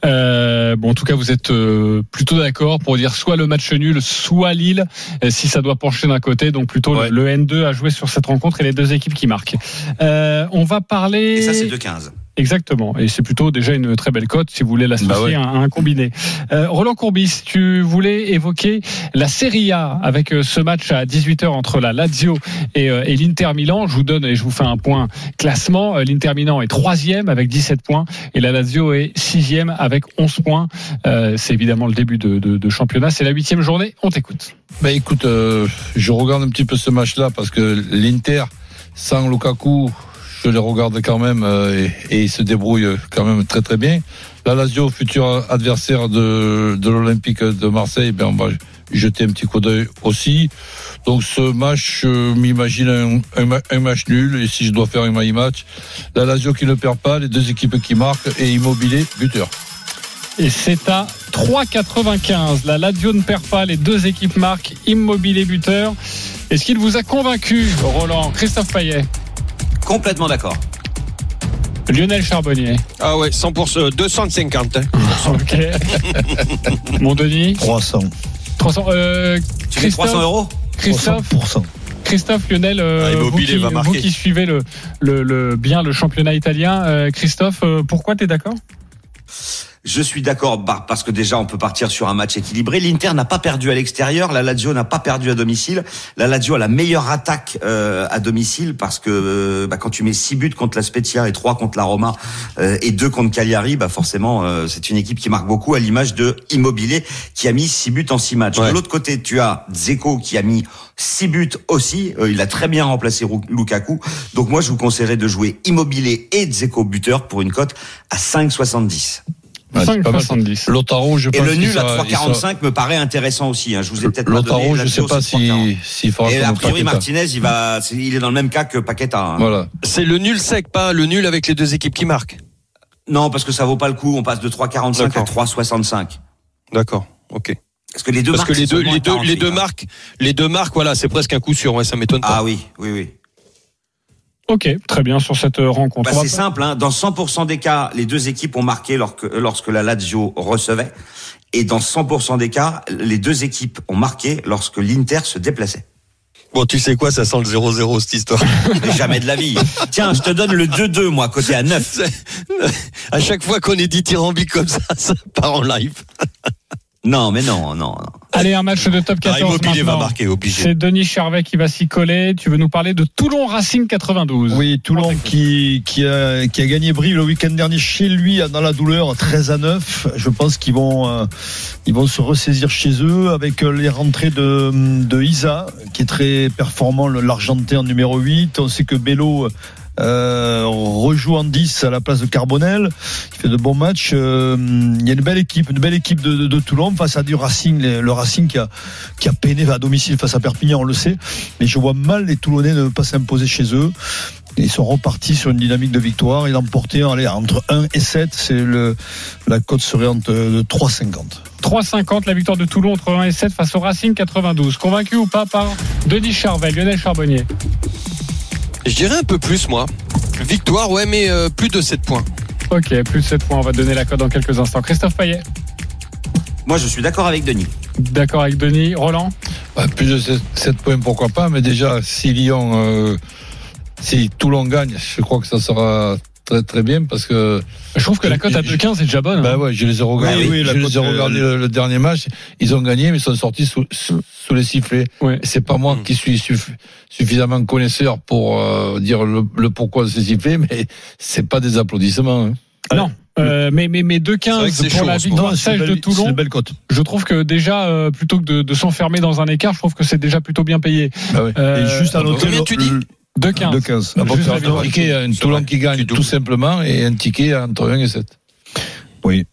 Euh, bon, en tout cas, vous êtes euh, plutôt d'accord pour dire soit le match nul, soit Lille, euh, si ça doit pencher d'un côté. Donc plutôt le- Ouais. le, N2 à jouer sur cette rencontre et les deux équipes qui marquent. Euh, on va parler. Et ça c'est 2-15. Exactement. Et c'est plutôt déjà une très belle cote si vous voulez l'associer Bah ouais. à un, à un combiné. Euh, Roland Courbis, tu voulais évoquer la Serie A avec euh, ce match à 18h entre la Lazio et, euh, et l'Inter Milan. Je vous donne et je vous fais un point classement. Euh, L'Inter Milan est troisième avec 17 points et la Lazio est sixième avec 11 points. Euh, c'est évidemment le début de, de- de championnat. C'est la huitième journée. On t'écoute. Ben écoute, euh, je regarde un petit peu ce match-là parce que l'Inter, sans Lukaku, je les regarde quand même euh, et, ils se débrouillent quand même très très bien. La Lazio, futur adversaire de, de l'Olympique de Marseille, ben on va jeter un petit coup d'œil aussi. Donc ce match, je m'imagine un, un ma- un match nul et si je dois faire un my match, la Lazio qui ne perd pas, les deux équipes qui marquent et Immobilier buteur. Et c'est à 3,95. La Lazio ne perd pas. Les deux équipes marquent. Immobilier buteur. Est-ce qu'il vous a convaincu, Roland Christophe Payet? Complètement d'accord. Lionel Charbonnier Ah ouais, 100%, 250. hein. Ok. Mon Denis 300. 300. Euh, Tu mets 300 euros Christophe, 300%. Christophe Lionel, euh, Ah, vous, qui, va vous marquer. qui suivez le, le, le- bien le championnat italien, euh, Christophe, euh, pourquoi tu es d'accord? Je suis d'accord bah, parce que déjà on peut partir sur un match équilibré. L'Inter n'a pas perdu à l'extérieur, la Lazio n'a pas perdu à domicile. La Lazio a la meilleure attaque euh, à domicile parce que euh, bah, quand tu mets 6 buts contre la Spezia et 3 contre la Roma euh, et 2 contre Cagliari, bah forcément euh, c'est une équipe qui marque beaucoup à l'image de Immobilier qui a mis 6 buts en 6 matchs. Ouais. De l'autre côté, tu as Zeko qui a mis 6 buts aussi, Euh, il a très bien remplacé Lukaku. Donc moi je vous conseillerais de jouer Immobilier et Zeko buteur pour une cote à 5,70. Ouais, c'est pas mal. 5,70. Lotaro, je Et pense le qu'il nul à sera- il sera- 3,45 me paraît intéressant aussi. Hein. Je vous ai peut-être pas Lotaro, donné. je sais pas c'est 3,40. si fera Et a priori. Martinez, il va, c'est- il est dans le même cas que Paqueta. hein. Voilà. C'est le nul sec, pas le nul avec les deux équipes qui marquent. Non, parce que ça vaut pas le coup. On passe de 3,45 à D'accord. 3,65. D'accord, ok. Parce que les deux Parce marques, que les c'est deux, les deux, les 48, deux hein. marques, les deux marques, voilà, c'est presque un coup sûr. Ouais, ça m'étonne pas. Ah oui, oui, oui. Ok, très bien sur cette euh, rencontre. Bah, c'est simple. Hein. Dans 100% des cas, les deux équipes ont marqué lorsque, lorsque la Lazio recevait. Et dans 100% des cas, les deux équipes ont marqué lorsque l'Inter se déplaçait. Bon, tu sais quoi, ça sent le 0-0 cette histoire. Mais jamais de la vie. Tiens, je te donne le 2-2, moi, côté à 9. à chaque fois qu'on est dithyrambique comme ça, ça part en live. Non, mais non, non, non. Allez, un match de top Ah, 14 Immobilier va marquer, obligé. C'est Denis Charvet qui va s'y coller. Tu veux nous parler de Toulon Racing 92 Oui, Toulon qui, qui, a, qui a gagné Brive le week-end dernier chez lui dans la douleur, 13 à 9. Je pense qu'ils vont, euh, ils vont se ressaisir chez eux avec euh, les rentrées de, de Isa, qui est très performant, l'Argentin numéro 8. On sait que Bello euh, rejoue en 10 à la place de Carbonel. Il fait de bons matchs. Euh, il y a une belle équipe, une belle équipe de, Toulon face à du Racing, le Racing qui a, qui a peiné à domicile face à Perpignan, on le sait. Mais je vois mal les Toulonnais ne pas s'imposer chez eux. Ils sont repartis sur une dynamique de victoire. Ils ont porté allez, entre 1 et 7. C'est le, la cote serait entre de 3,50. 3,50 la victoire de Toulon entre 1 et 7 face au Racing 92. Convaincu ou pas par Denis Charvet, Lionel Charbonnier Je dirais un peu plus, moi. Victoire, ouais, mais euh, plus de 7 points. Ok, plus de 7 points. On va donner la cote dans quelques instants. Christophe Payet, Moi, je suis d'accord avec Denis. d'accord avec Denis. Roland Bah, plus de 7, points, pourquoi pas, mais déjà, si Lyon, euh, si Toulon gagne, je crois que ça sera très très bien parce que. Je trouve que la cote à 2,15 est déjà bonne. Bah hein. ouais, je les ai regardés, Oui, oui, je les ai regardés euh, le, le dernier match. Ils ont gagné, mais ils sont sortis sous, sous, sous les sifflets. Ouais. C'est pas moi Mm. qui suis suff- suffisamment connaisseur pour euh, dire le, le pourquoi de ces sifflets, mais c'est pas des applaudissements. hein. Non. Euh, mais mais mais C'est vrai que 2,15 c'est pour chaud la victoire sèche de Toulon. une belle cote. Je trouve que déjà euh, plutôt que de, de s'enfermer dans un écart, je trouve que c'est déjà plutôt bien payé. Bah ouais. Euh, et juste à noter combien le- tu dis? Le- 2,15. de 15. Ah bon, Juste la un victoire. ticket, un Toulon qui gagne tout simplement et un ticket entre 1 et 7. Oui.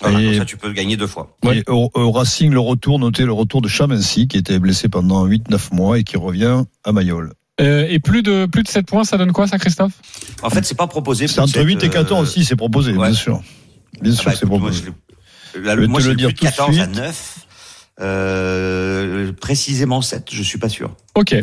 Voilà, Et- comme ça, tu peux gagner deux fois. Ouais. Et au, au Racing, le retour, notez le retour de Chamancy, qui était blessé pendant 8-9 mois et qui revient à Mayol. Euh, et plus de plus de 7 points, ça donne quoi ça Christophe? En fait, c'est pas proposé. C'est entre cette, 8 et 14 euh, aussi, c'est proposé, ouais. bien sûr. Bien ah sûr, bah, c'est proposé. je là, Je vais moi, te j'ai le le dire plus de tout de 14 à suite. 9. Euh, précisément 7, je suis pas sûr. Ok.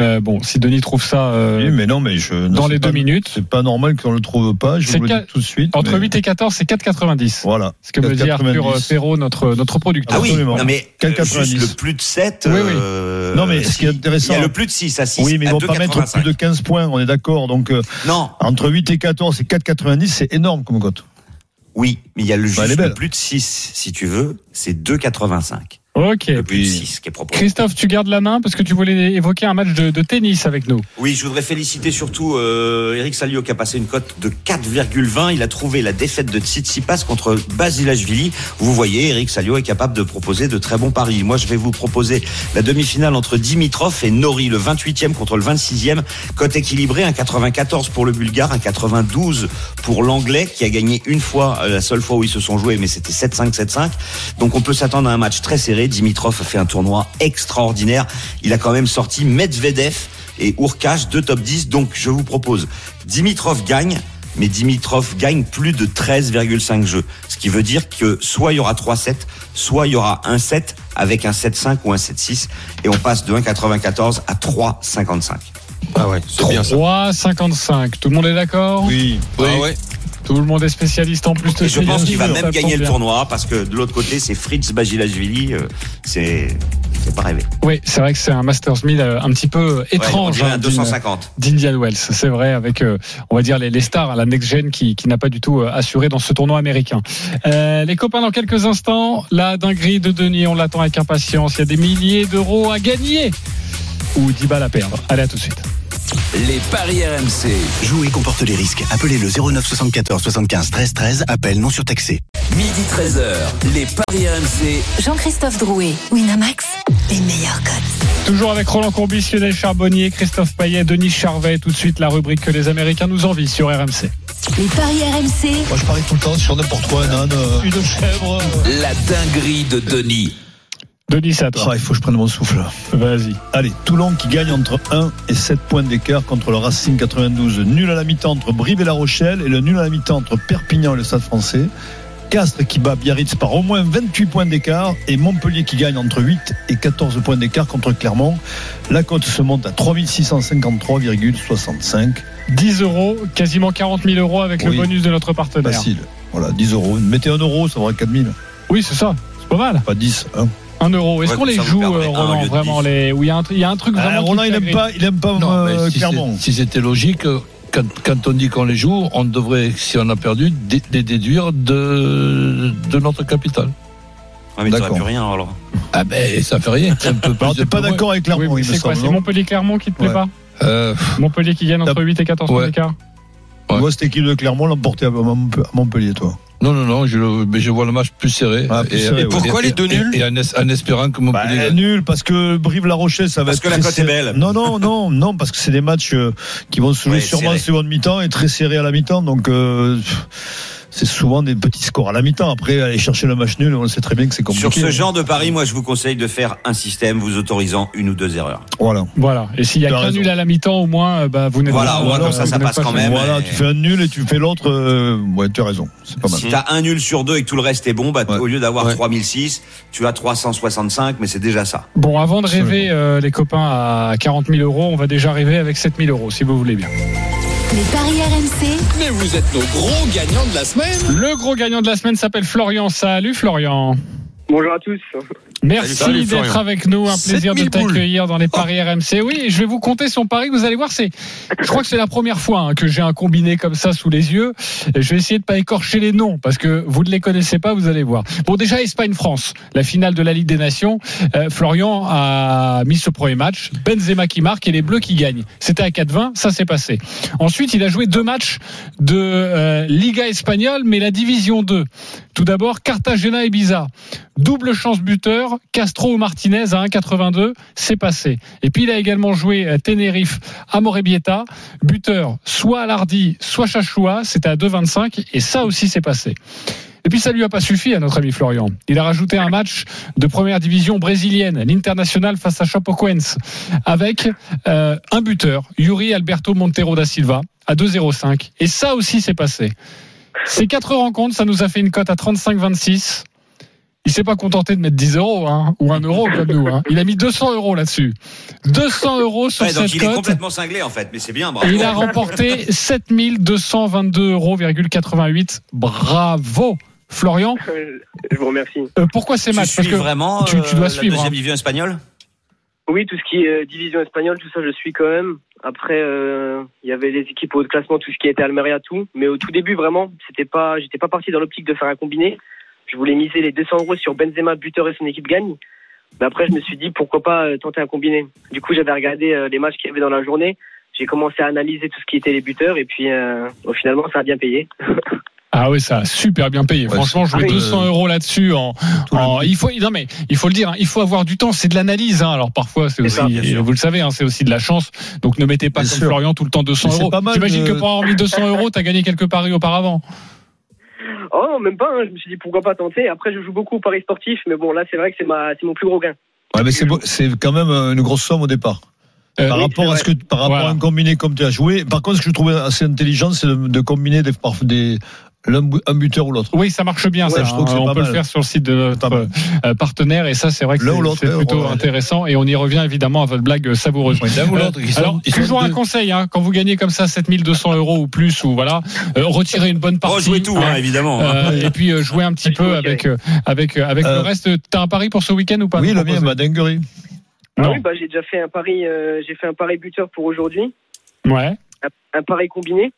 Euh, bon, si Denis trouve ça euh, Oui, mais non, mais je. non, dans les pas- deux minutes, C'est pas normal qu'on le trouve pas. Je C'est vous le qu'à- dis tout de suite. entre mais 8 et 14, c'est 4,90. Voilà. Ce que me dit Arthur 4,90. Perrault, notre, notre producteur. Ah oui, Absolument. non mais euh, 4,90. juste le plus de 7. Oui, oui. euh, Non, mais ce qui est intéressant- Il y a le plus de 6 à 6. Oui, mais ils vont pas mettre 2,85. plus de 15 points, on est d'accord. Donc, euh, Non, entre 8 et 14 et 4,90, c'est énorme comme cote. oui, mais il y a le, Bah, juste le plus de 6, si tu veux, c'est 2,85. Ok. Le plus de Oui. 6 qui est proposé. Christophe, tu gardes la main parce que tu voulais évoquer un match de, de tennis avec nous. Oui, je voudrais féliciter surtout euh, Eric Salio qui a passé une cote de 4,20. Il a trouvé la défaite de Tsitsipas contre Basilashvili. Vous voyez, Eric Salio est capable de proposer de très bons paris. Moi, je vais vous proposer la demi-finale entre Dimitrov et Nori, le 28e contre le 26e. Cote équilibrée, un 94 pour le Bulgare, un 92 pour l'Anglais qui a gagné une fois, euh, la seule fois où ils se sont joués, mais c'était 7-5, 7-5. Donc on peut s'attendre à un match très serré. Dimitrov a fait un tournoi extraordinaire. Il a quand même sorti Medvedev et Urkash, deux top 10. Donc je vous propose, Dimitrov gagne, mais Dimitrov gagne plus de 13,5 jeux. Ce qui veut dire que soit il y aura 3-7, soit il y aura un 7 avec un 7-5 ou un 7-6. Et on passe de 1,94 à 3,55. Ah ouais, c'est bien ça. 3,55. Tout le monde est d'accord? Oui. Ah ouais. Tout le monde est spécialiste en plus de Et je pense qu'il va même gagner le tournoi parce que de l'autre côté, c'est Fritz Basilashvili. euh, C'est pas rêvé. Oui, c'est vrai que c'est un Masters 1000 euh, un petit peu étrange. hein, un d'une- 250. d'Indian Wells, c'est vrai, avec euh, on va dire les, les stars, hein, la next gen qui, qui n'a pas du tout assuré dans ce tournoi américain. Euh, les copains, dans quelques instants, la dinguerie de Denis, on l'attend avec impatience. Il y a des milliers d'euros à gagner ou 10 balles à perdre. Allez, à tout de suite. Les paris RMC. Jouer comporte les risques. Appelez le 09 74 75 13 13. Appel non surtaxé. Midi 13h. Les paris RMC. Jean-Christophe Drouet, Winamax, les meilleurs codes. Toujours avec Roland Courbis, Lionel Charbonnier, Christophe Payet, Denis Charvet. Tout de suite, la rubrique que les Américains nous envient sur RMC. Les paris RMC, Moi, je parie tout le temps sur n'importe quoi, un âne, euh, une chèvre. euh. La dinguerie de Denis. Denis, toi. Ah, il faut que je prenne mon souffle. Vas-y. Allez, Toulon qui gagne entre 1 et 7 points d'écart contre le Racing 92. Nul à la mi-temps entre Brive et La Rochelle et le nul à la mi-temps entre Perpignan et le Stade français. Castres qui bat Biarritz par au moins 28 points d'écart et Montpellier qui gagne entre 8 et 14 points d'écart contre Clermont. La cote se monte à 3653,65. 10 euros, quasiment 40 000 euros avec le bonus de notre partenaire. Facile. Voilà, 10 euros. Mettez 1 euro, ça vaudra 4000. Oui, c'est ça. C'est pas mal. Pas 10. Hein. 1 euro. Est-ce Ouais, qu'on les joue, euh, au Roland, vraiment 10. les... où il y, a un truc- il y a un truc vraiment. Ah, qui Roland, il fait aime pas, il aime pas Non, euh, si Clermont. si c'était logique, euh, quand, quand on dit qu'on les joue, on devrait, si on a perdu, dé- les déduire de, de notre capital. Ah, mais t'aurais plus rien alors. Ah ben, ça fait rien. Un peu plus t'es pas d'accord avec Clermont, mais il me c'est quoi semble. C'est non Montpellier-Clermont qui te plaît Ouais. pas Euh, Montpellier qui gagne entre T'as- 8 et 14 points d'écart Tu vois cette équipe de Clermont l'emporter à Mont- à Montpellier, toi. non, non, non, je, le- mais je vois le match plus serré. Ah, plus serré, Et pourquoi les deux nuls Et en, es- en espérant que Bah, Montpellier gagne. nul parce que Brive-La Rochelle ça va Parce être que la cote est serré. belle. Non non non non parce que c'est des matchs euh, qui vont se jouer Ouais, sûrement en serré. seconde mi-temps et très serrés à la mi-temps donc euh, c'est souvent des petits scores à la mi-temps après aller chercher le match nul on sait très bien que c'est compliqué. Sur ce genre de pari, moi, je vous conseille de faire un système vous autorisant une ou deux erreurs. Voilà. Voilà. Et s'il y a qu'un nul à la mi-temps, au moins, euh, bah, vous n'êtes Voilà, pas. comme ça, ça passe pas quand même. Voilà, tu fais un nul et tu fais l'autre euh, ouais, tu as raison. C'est pas mal. Si t'as un nul sur deux et que tout le reste est bon, bah, Ouais. au lieu d'avoir Ouais. 3006, tu as 365, mais c'est déjà ça. Bon, avant de rêver, euh, les copains, à 40 000 euros, on va déjà rêver avec 7 000 euros, si vous voulez bien. Les paris RMC, Mais vous êtes nos gros gagnants de la semaine. Le gros gagnant de la semaine s'appelle Florian. Salut Florian. Bonjour à tous. Merci d'être avec nous. Un plaisir de 7000 boules. t'accueillir dans les paris RMC. Oui, je vais vous compter son pari. Vous allez voir, c'est, je crois que c'est la première fois hein, que j'ai un combiné comme ça sous les yeux. Je vais essayer de pas écorcher les noms parce que vous ne les connaissez pas. Vous allez voir. Bon, déjà Espagne-France, la finale de la Ligue des Nations. Euh, Florian a mis ce premier match. Benzema qui marque et les Bleus qui gagnent. C'était à 4-20. Ça s'est passé. Ensuite, il a joué deux matchs de euh, Liga espagnole, mais la Division 2. Tout d'abord, Cartagena et Ibiza. Double chance buteur, Castro ou Martinez à 1,82, c'est passé. Et puis il a également joué à Tenerife, Amorebieta, buteur soit Alardi, soit Chachua, c'était à 2,25 et ça aussi c'est passé. Et puis ça lui a pas suffi à notre ami Florian. Il a rajouté un match de première division brésilienne, l'international face à Chapecoense, avec euh, un buteur, Yuri Alberto Montero da Silva, à 2,05. Et ça aussi c'est passé. Ces quatre rencontres, ça nous a fait une cote à 35-26. Il s'est pas contenté de mettre 10 euros hein, ou 1 euro comme nous. Hein. Il a mis 200 euros là-dessus. 200 euros sur Ouais, donc cette il est cote. complètement cinglé en fait, mais c'est bien. Bravo. il a remporté 7222,88 euros. Bravo, Florian. Je vous remercie. Euh, pourquoi ces Tu matchs suis vraiment tu, tu euh, dois la suivre. deuxième hein. division espagnole? Oui, tout ce qui est euh, division espagnole, tout ça, je suis quand même. Après, euh, il y avait les équipes au haut de classement, tout ce qui était Almeria, tout. Mais au tout début, vraiment, c'était pas, j'étais pas parti dans l'optique de faire un combiné. Je voulais miser les 200 euros sur Benzema, buteur et son équipe gagne. Mais après, je me suis dit pourquoi pas euh, tenter un combiné. Du coup, j'avais regardé euh, les matchs qu'il y avait dans la journée. J'ai commencé à analyser tout ce qui était les buteurs et puis euh, au finalement, ça a bien payé. Ah oui, ça a super bien payé. Ouais, Franchement, jouer Ah oui. 200 euros là-dessus en, en- il faut, non mais il faut le dire, hein, il faut avoir du temps. C'est de l'analyse. Hein. Alors parfois, c'est ça, aussi, vous le savez, hein, c'est aussi de la chance. Donc ne mettez pas Bien comme sûr. Florian tout le temps 200 Mais c'est euros. pas mal J'imagine que pour avoir mis 200 euros, t'as gagné quelques paris auparavant. Oh, même pas. hein. Je me suis dit pourquoi pas tenter. Après, je joue beaucoup au paris sportif, mais bon, là, c'est vrai que c'est ma, c'est mon plus gros gain. Ouais, mais c'est beau- c'est quand même une grosse somme au départ. Euh, par oui, rapport à ce que par rapport Voilà. à un combiné comme tu as joué. Par contre, ce que je trouvais assez intelligent, c'est de, de combiner des, par- des un buteur ou l'autre. Oui, ça marche bien. Ouais, ça, je trouve que hein. c'est on peut le faire sur le site de notre euh, partenaire et ça, c'est vrai que c'est- plutôt ouais. intéressant et on y revient évidemment à votre blague savoureuse. Ouais, l'un ou l'autre, ils sont- Alors, toujours un conseil, hein, quand vous gagnez comme ça 7200 euros ou plus, ou voilà, euh, retirez une bonne partie. Rejouez tout, hein, évidemment. Euh, et puis euh, jouer un petit peu avec euh, avec euh, avec Euh, le reste. T'as un pari pour ce week-end ou pas oui, le mien, ma dinguerie. Non. Oui, bah, j'ai déjà fait un pari, euh, j'ai fait un pari buteur pour aujourd'hui, Ouais. un, un pari combiné.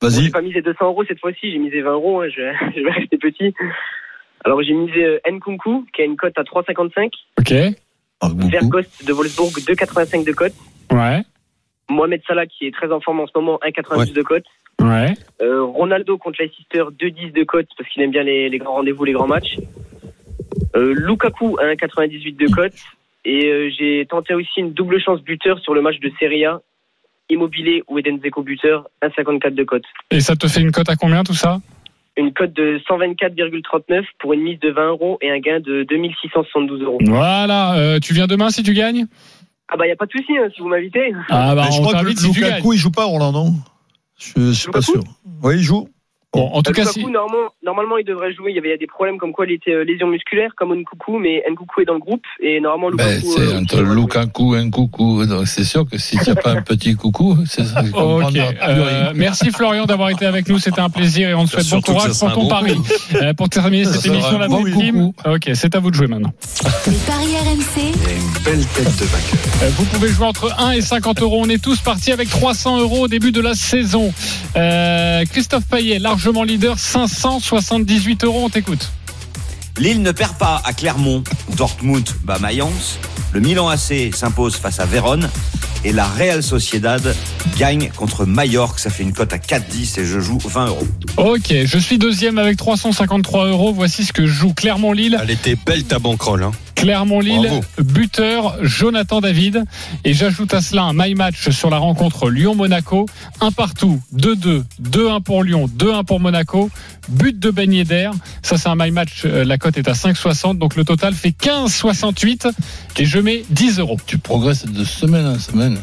Bon, j'ai pas misé 200 euros cette fois-ci, j'ai misé 20 euros, hein, je, je vais rester petit. Alors j'ai misé euh, Nkunku, qui a une cote à 3,55. Ok. Ah, de Wolfsburg, 2,85 de cote. Ouais. Mohamed Salah, qui est très en forme en ce moment, 1,92 de cote. Ouais. Euh, Ronaldo contre Leicester, 2,10 de cote, parce qu'il aime bien les, les grands rendez-vous, les grands matchs. Euh, Lukaku, 1,98 de cote. Et euh, j'ai tenté aussi une double chance buteur sur le match de Serie A. Immobilier ou Eden Zeko buteur, 1,54 de cote. Et ça te fait une cote à combien tout ça? Une cote de 124,39 pour une mise de 20 euros et un gain de 2672 euros. Voilà. euh, tu viens demain si tu gagnes? Ah bah y a pas de souci hein, si vous m'invitez. Ah bah Mais je on crois que si. Lukaku, il joue pas, Roland, non? Je je suis pas sûr. Oui, il joue. Bon, en tout Euh, cas, si. normalement, normalement, il devrait jouer. Il y avait il y a des problèmes comme quoi il était euh, lésion musculaire, comme Nkunku, mais Nkunku est dans le groupe et normalement Ben, Lukaku. c'est euh, entre jouer. Lukaku et un coucou. Donc, c'est sûr que si tu n'as pas un petit coucou, c'est ça. je comprends Ok. pas. Euh, merci Florian d'avoir été avec nous. C'était un plaisir et on te souhaite bon courage pour ton pari. Euh, pour terminer cette émission, la bon Team. Ok, c'est à vous de jouer maintenant. Les paris RMC, une belle tête de vainqueur. Euh, Vous pouvez jouer entre 1 et 50 euros. On est tous partis avec 300 euros au début de la saison. Euh, Christophe Payet, largement leader, 578 euros. On t'écoute. Lille ne perd pas à Clermont. Dortmund bat Mayence. Le Milan AC s'impose face à Vérone. Et la Real Sociedad gagne contre Mallorca. Ça fait une cote à 4,10 et je joue 20 euros. Ok, je suis deuxième avec 353 euros. Voici ce que joue Clermont-Lille. Elle était belle ta banquerolle. Hein. Clermont-Lille, buteur Jonathan David. Et j'ajoute à cela un my match sur la rencontre Lyon-Monaco. Un partout, 2-2, 2-1 pour Lyon, 2-1 pour Monaco. But de Ben Yedder. Ça, c'est un my match. Euh, La cote est à 5,60. Donc le total fait 15,68. Et je mets 10 euros. Tu progresses de semaine en semaine.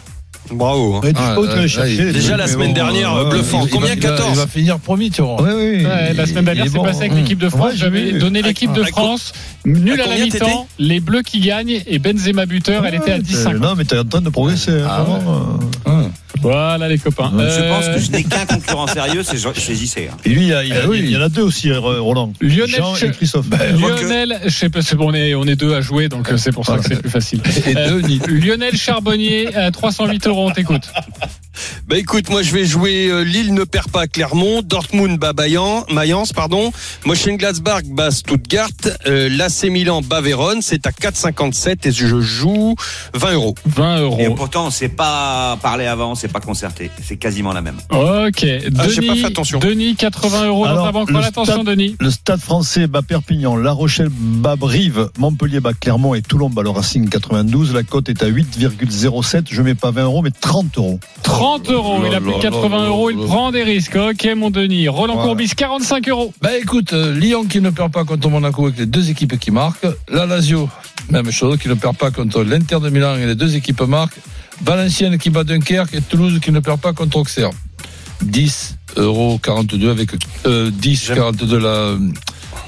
Bravo. hein. Ouais, Ah, là, là, Déjà la semaine bon, dernière, euh, bluffant. Il- Combien va- il va- 14 Il va finir premier, tu vois. Oui, oui. Ouais, la semaine dernière, c'est bon. passé avec Mmh. l'équipe de France. Ouais, J'avais donné l'équipe de France. Nul à à la mi-temps. Les Bleus qui gagnent et Benzema buteur. Elle était à Ouais, 10,50. Non, mais t'es en train de progresser. Ah vraiment. Hein. Voilà les copains. Je Euh, pense que je n'ai qu'un concurrent sérieux, c'est JC. hein. Et lui, il y, a- il y a- Eh oui. il y en a deux aussi, euh, Roland. Lionel Jean et Christophe. Lionel, je sais pas, c'est bon, on est, on est deux à jouer, donc euh, c'est pour ça que c'est plus facile. Et Euh. Lionel Charbonnier, à 308 euros, on t'écoute. Bah écoute, moi je vais jouer euh, Lille ne perd pas à Clermont, Dortmund bat Bayan- Mayence, pardon, Mönchengladbach bat Stuttgart, euh, l'AC Milan bat Vérone, c'est à 4,57 et je joue 20 euros. 20 Et euros. pourtant, on s'est pas parlé avant, c'est pas concerté. C'est quasiment la même. Ok. Ah, j'ai pas Denis, fait attention. Denis, 80 euros dans Alors, ta banque. le Attention, stade- Denis. Le stade français bat Perpignan, La Rochelle bat Brive, Montpellier bat Clermont et Toulon bat le Racing 92. La cote est à 8,07. Je mets pas 20 euros, mais 30 euros. 30 euros. Il a plus de là 80 là euros. Il prend des risques. Ok, mon Denis. Roland Voilà. Courbis, 45 euros. Bah écoute, euh, Lyon qui ne perd pas contre Monaco avec les deux équipes qui marquent. La Lazio, même chose, qui ne perd pas contre l'Inter de Milan et les deux équipes marquent. Valenciennes qui bat Dunkerque et Toulouse qui ne perd pas contre Auxerre. 10 euros 42 avec euh, 10 J'aime. 42 la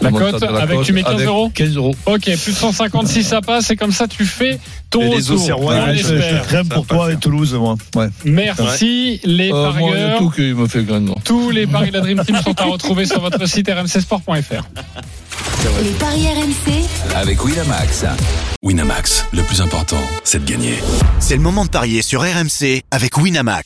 La cote avec tu mets 15 avec euros 15 euros. Ok, plus de 150 si ça passe et comme ça tu fais ton Et les retour. Ouais, je, pour toi et Toulouse, moi. Ouais. Merci les Euh, moi, il parieurs. tout qui me fait gagner. Tous les paris de la Dream Team sont à retrouver sur votre site rmcsport.fr. Les paris RMC, avec Winamax. Winamax, le plus important, c'est de gagner. C'est le moment de parier sur RMC avec Winamax.